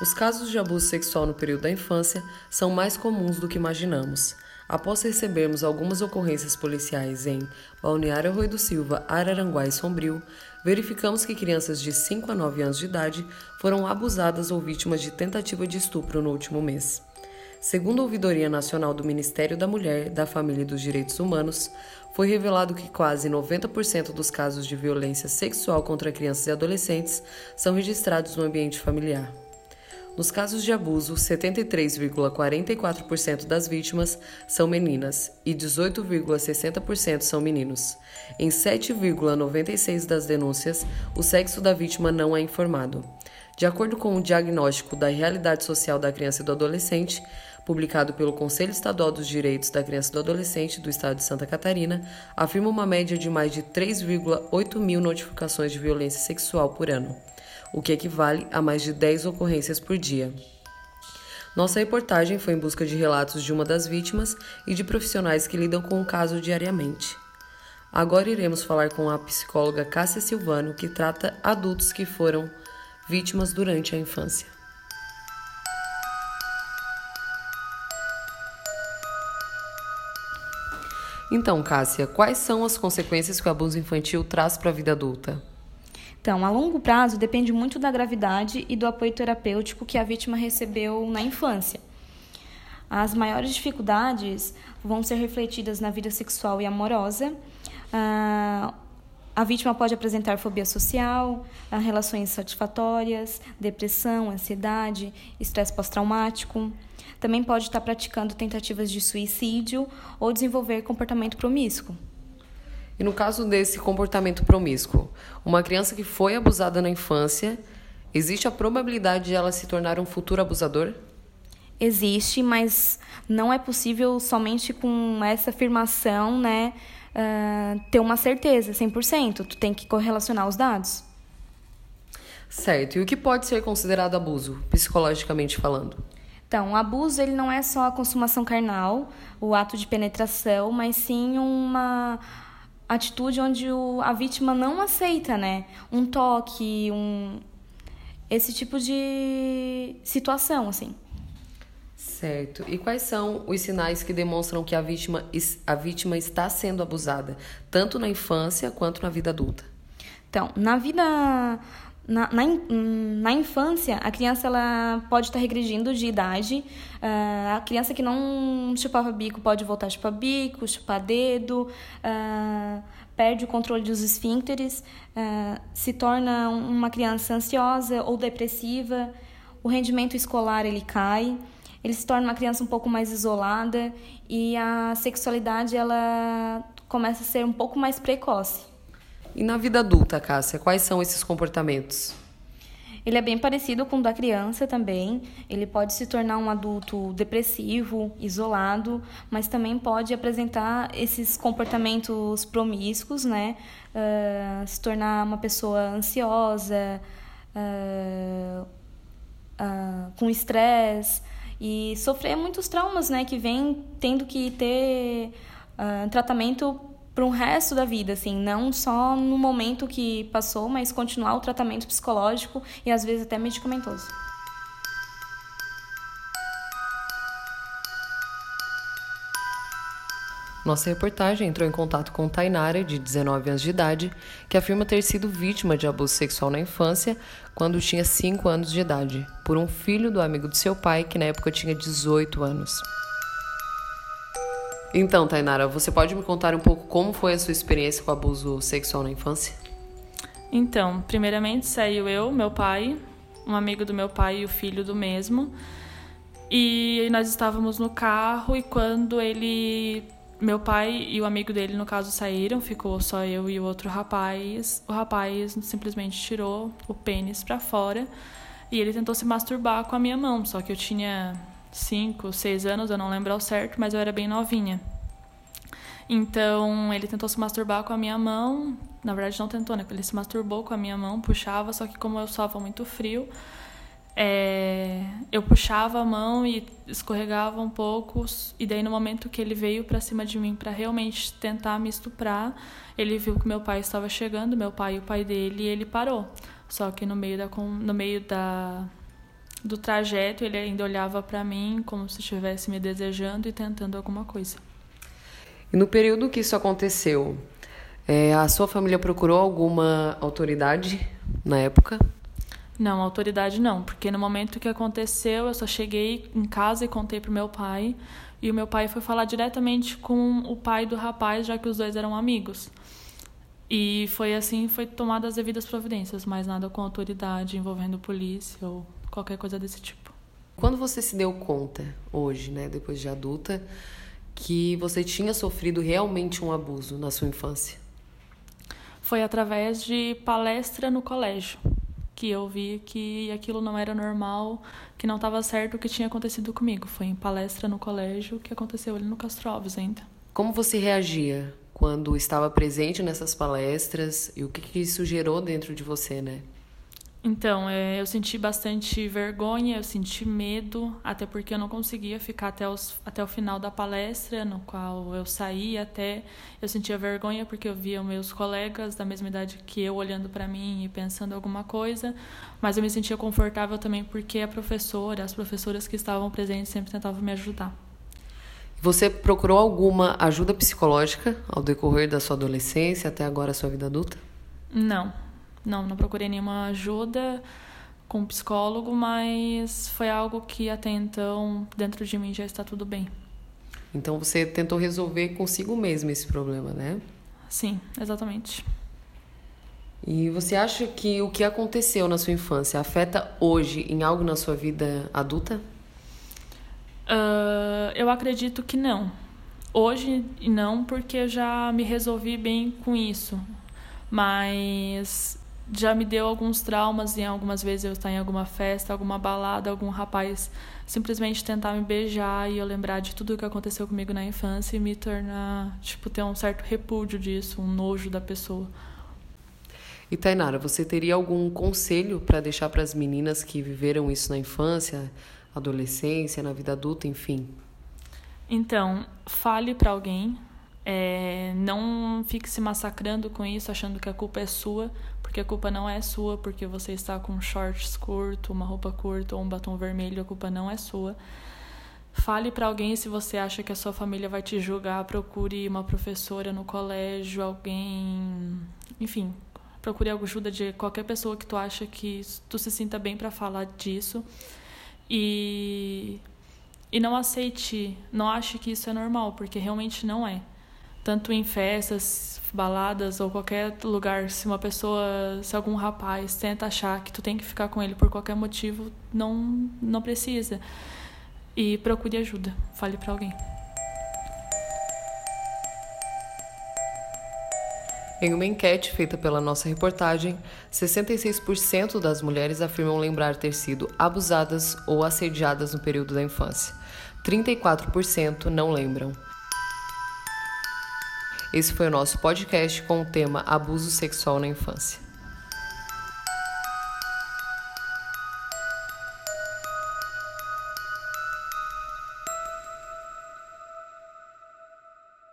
Os casos de abuso sexual no período da infância são mais comuns do que imaginamos. Após recebermos algumas ocorrências policiais em Balneário Rui do Silva, Araranguá e Sombrio, verificamos que crianças de 5 a 9 anos de idade foram abusadas ou vítimas de tentativa de estupro no último mês. Segundo a Ouvidoria Nacional do Ministério da Mulher, da Família e dos Direitos Humanos, foi revelado que quase 90% dos casos de violência sexual contra crianças e adolescentes são registrados no ambiente familiar. Nos casos de abuso, 73,44% das vítimas são meninas e 18,60% são meninos. Em 7,96% das denúncias, o sexo da vítima não é informado. De acordo com o diagnóstico da realidade social da criança e do adolescente, publicado pelo Conselho Estadual dos Direitos da Criança e do Adolescente do Estado de Santa Catarina, afirma uma média de mais de 3,8 mil notificações de violência sexual por ano o que equivale a mais de 10 ocorrências por dia. Nossa reportagem foi em busca de relatos de uma das vítimas e de profissionais que lidam com o caso diariamente. Agora iremos falar com a psicóloga Cássia Silvano, que trata adultos que foram vítimas durante a infância. Então, Cássia, quais são as consequências que o abuso infantil traz para a vida adulta? Então, a longo prazo depende muito da gravidade e do apoio terapêutico que a vítima recebeu na infância. As maiores dificuldades vão ser refletidas na vida sexual e amorosa. Ah, a vítima pode apresentar fobia social, ah, relações insatisfatórias, depressão, ansiedade, estresse pós-traumático. Também pode estar praticando tentativas de suicídio ou desenvolver comportamento promíscuo. E no caso desse comportamento promíscuo, uma criança que foi abusada na infância, existe a probabilidade de ela se tornar um futuro abusador? Existe, mas não é possível somente com essa afirmação, né, uh, ter uma certeza 100%. Tu tem que correlacionar os dados. Certo. E o que pode ser considerado abuso, psicologicamente falando? Então, o abuso ele não é só a consumação carnal, o ato de penetração, mas sim uma atitude onde o, a vítima não aceita, né? Um toque, um esse tipo de situação, assim. Certo. E quais são os sinais que demonstram que a vítima, a vítima está sendo abusada, tanto na infância quanto na vida adulta? Então, na vida na, na, na, infância, a criança ela pode estar regredindo de idade. Uh, a criança que não chupava bico pode voltar a chupar bico, chupar dedo, uh, perde o controle dos esfíncteres, uh, se torna uma criança ansiosa ou depressiva, o rendimento escolar ele cai, ele se torna uma criança um pouco mais isolada e a sexualidade ela começa a ser um pouco mais precoce. E na vida adulta, Cássia, quais são esses comportamentos? Ele é bem parecido com o da criança também. Ele pode se tornar um adulto depressivo, isolado, mas também pode apresentar esses comportamentos promíscuos, né? Uh, se tornar uma pessoa ansiosa, uh, uh, com estresse e sofrer muitos traumas, né? Que vem tendo que ter tratamento para o resto da vida, assim, não só no momento que passou, mas continuar o tratamento psicológico e às vezes até medicamentoso. Nossa reportagem entrou em contato com Tainara, de 19 anos de idade, que afirma ter sido vítima de abuso sexual na infância, quando tinha 5 anos de idade, por um filho do amigo de seu pai, que na época tinha 18 anos. Então, Tainara, você pode me contar um pouco como foi a sua experiência com abuso sexual na infância? Então, primeiramente saiu eu, meu pai, um amigo do meu pai e o filho do mesmo. E nós estávamos no carro e quando ele, meu pai e o amigo dele, no caso, saíram, ficou só eu e o outro rapaz. O rapaz simplesmente tirou o pênis para fora e ele tentou se masturbar com a minha mão, só que eu tinha 5, 6 anos, eu não lembro ao certo, mas eu era bem novinha. Então, ele tentou se masturbar com a minha mão. Na verdade, não tentou, né? Ele se masturbou com a minha mão, puxava, só que como eu estava muito frio, é... eu puxava a mão e escorregava um pouco. E daí, no momento que ele veio para cima de mim para realmente tentar me estuprar, ele viu que meu pai estava chegando, meu pai e o pai dele, e ele parou. Só que no meio da, no meio da do trajeto ele ainda olhava para mim como se estivesse me desejando e tentando alguma coisa. E no período que isso aconteceu, é, a sua família procurou alguma autoridade na época? Não, autoridade não, porque no momento que aconteceu, eu só cheguei em casa e contei pro meu pai, e o meu pai foi falar diretamente com o pai do rapaz, já que os dois eram amigos. E foi assim, foi tomada as devidas providências, mas nada com autoridade envolvendo polícia ou qualquer coisa desse tipo. Quando você se deu conta, hoje, né, depois de adulta, que você tinha sofrido realmente um abuso na sua infância? Foi através de palestra no colégio que eu vi que aquilo não era normal, que não estava certo o que tinha acontecido comigo. Foi em palestra no colégio que aconteceu ali no Castro Alves ainda. Como você reagia quando estava presente nessas palestras e o que, que isso gerou dentro de você, né? Então, é, eu senti bastante vergonha, eu senti medo, até porque eu não conseguia ficar até, os, até o final da palestra, no qual eu saí até. Eu sentia vergonha porque eu via meus colegas da mesma idade que eu olhando para mim e pensando alguma coisa, mas eu me sentia confortável também porque a professora, as professoras que estavam presentes sempre tentavam me ajudar. Você procurou alguma ajuda psicológica ao decorrer da sua adolescência até agora a sua vida adulta? Não, não, não procurei nenhuma ajuda com um psicólogo, mas foi algo que até então dentro de mim já está tudo bem. Então você tentou resolver consigo mesmo esse problema, né? Sim, exatamente. E você acha que o que aconteceu na sua infância afeta hoje em algo na sua vida adulta? Uh, eu acredito que não. Hoje não, porque eu já me resolvi bem com isso. Mas já me deu alguns traumas em algumas vezes eu estar em alguma festa, alguma balada, algum rapaz simplesmente tentar me beijar e eu lembrar de tudo o que aconteceu comigo na infância e me tornar, tipo, ter um certo repúdio disso, um nojo da pessoa. E Tainara, você teria algum conselho para deixar para as meninas que viveram isso na infância, adolescência, na vida adulta, enfim? Então, fale para alguém, é, não fique se massacrando com isso, achando que a culpa é sua, porque a culpa não é sua, porque você está com shorts curto, uma roupa curta ou um batom vermelho, a culpa não é sua. Fale para alguém se você acha que a sua família vai te julgar, procure uma professora no colégio, alguém, enfim, procure ajuda de qualquer pessoa que tu acha que tu se sinta bem para falar disso. E e não aceite, não ache que isso é normal, porque realmente não é tanto em festas, baladas ou qualquer lugar, se uma pessoa, se algum rapaz tenta achar que tu tem que ficar com ele por qualquer motivo, não não precisa. E procure ajuda, fale para alguém. Em uma enquete feita pela nossa reportagem, 66% das mulheres afirmam lembrar ter sido abusadas ou assediadas no período da infância. 34% não lembram. Esse foi o nosso podcast com o tema Abuso Sexual na Infância.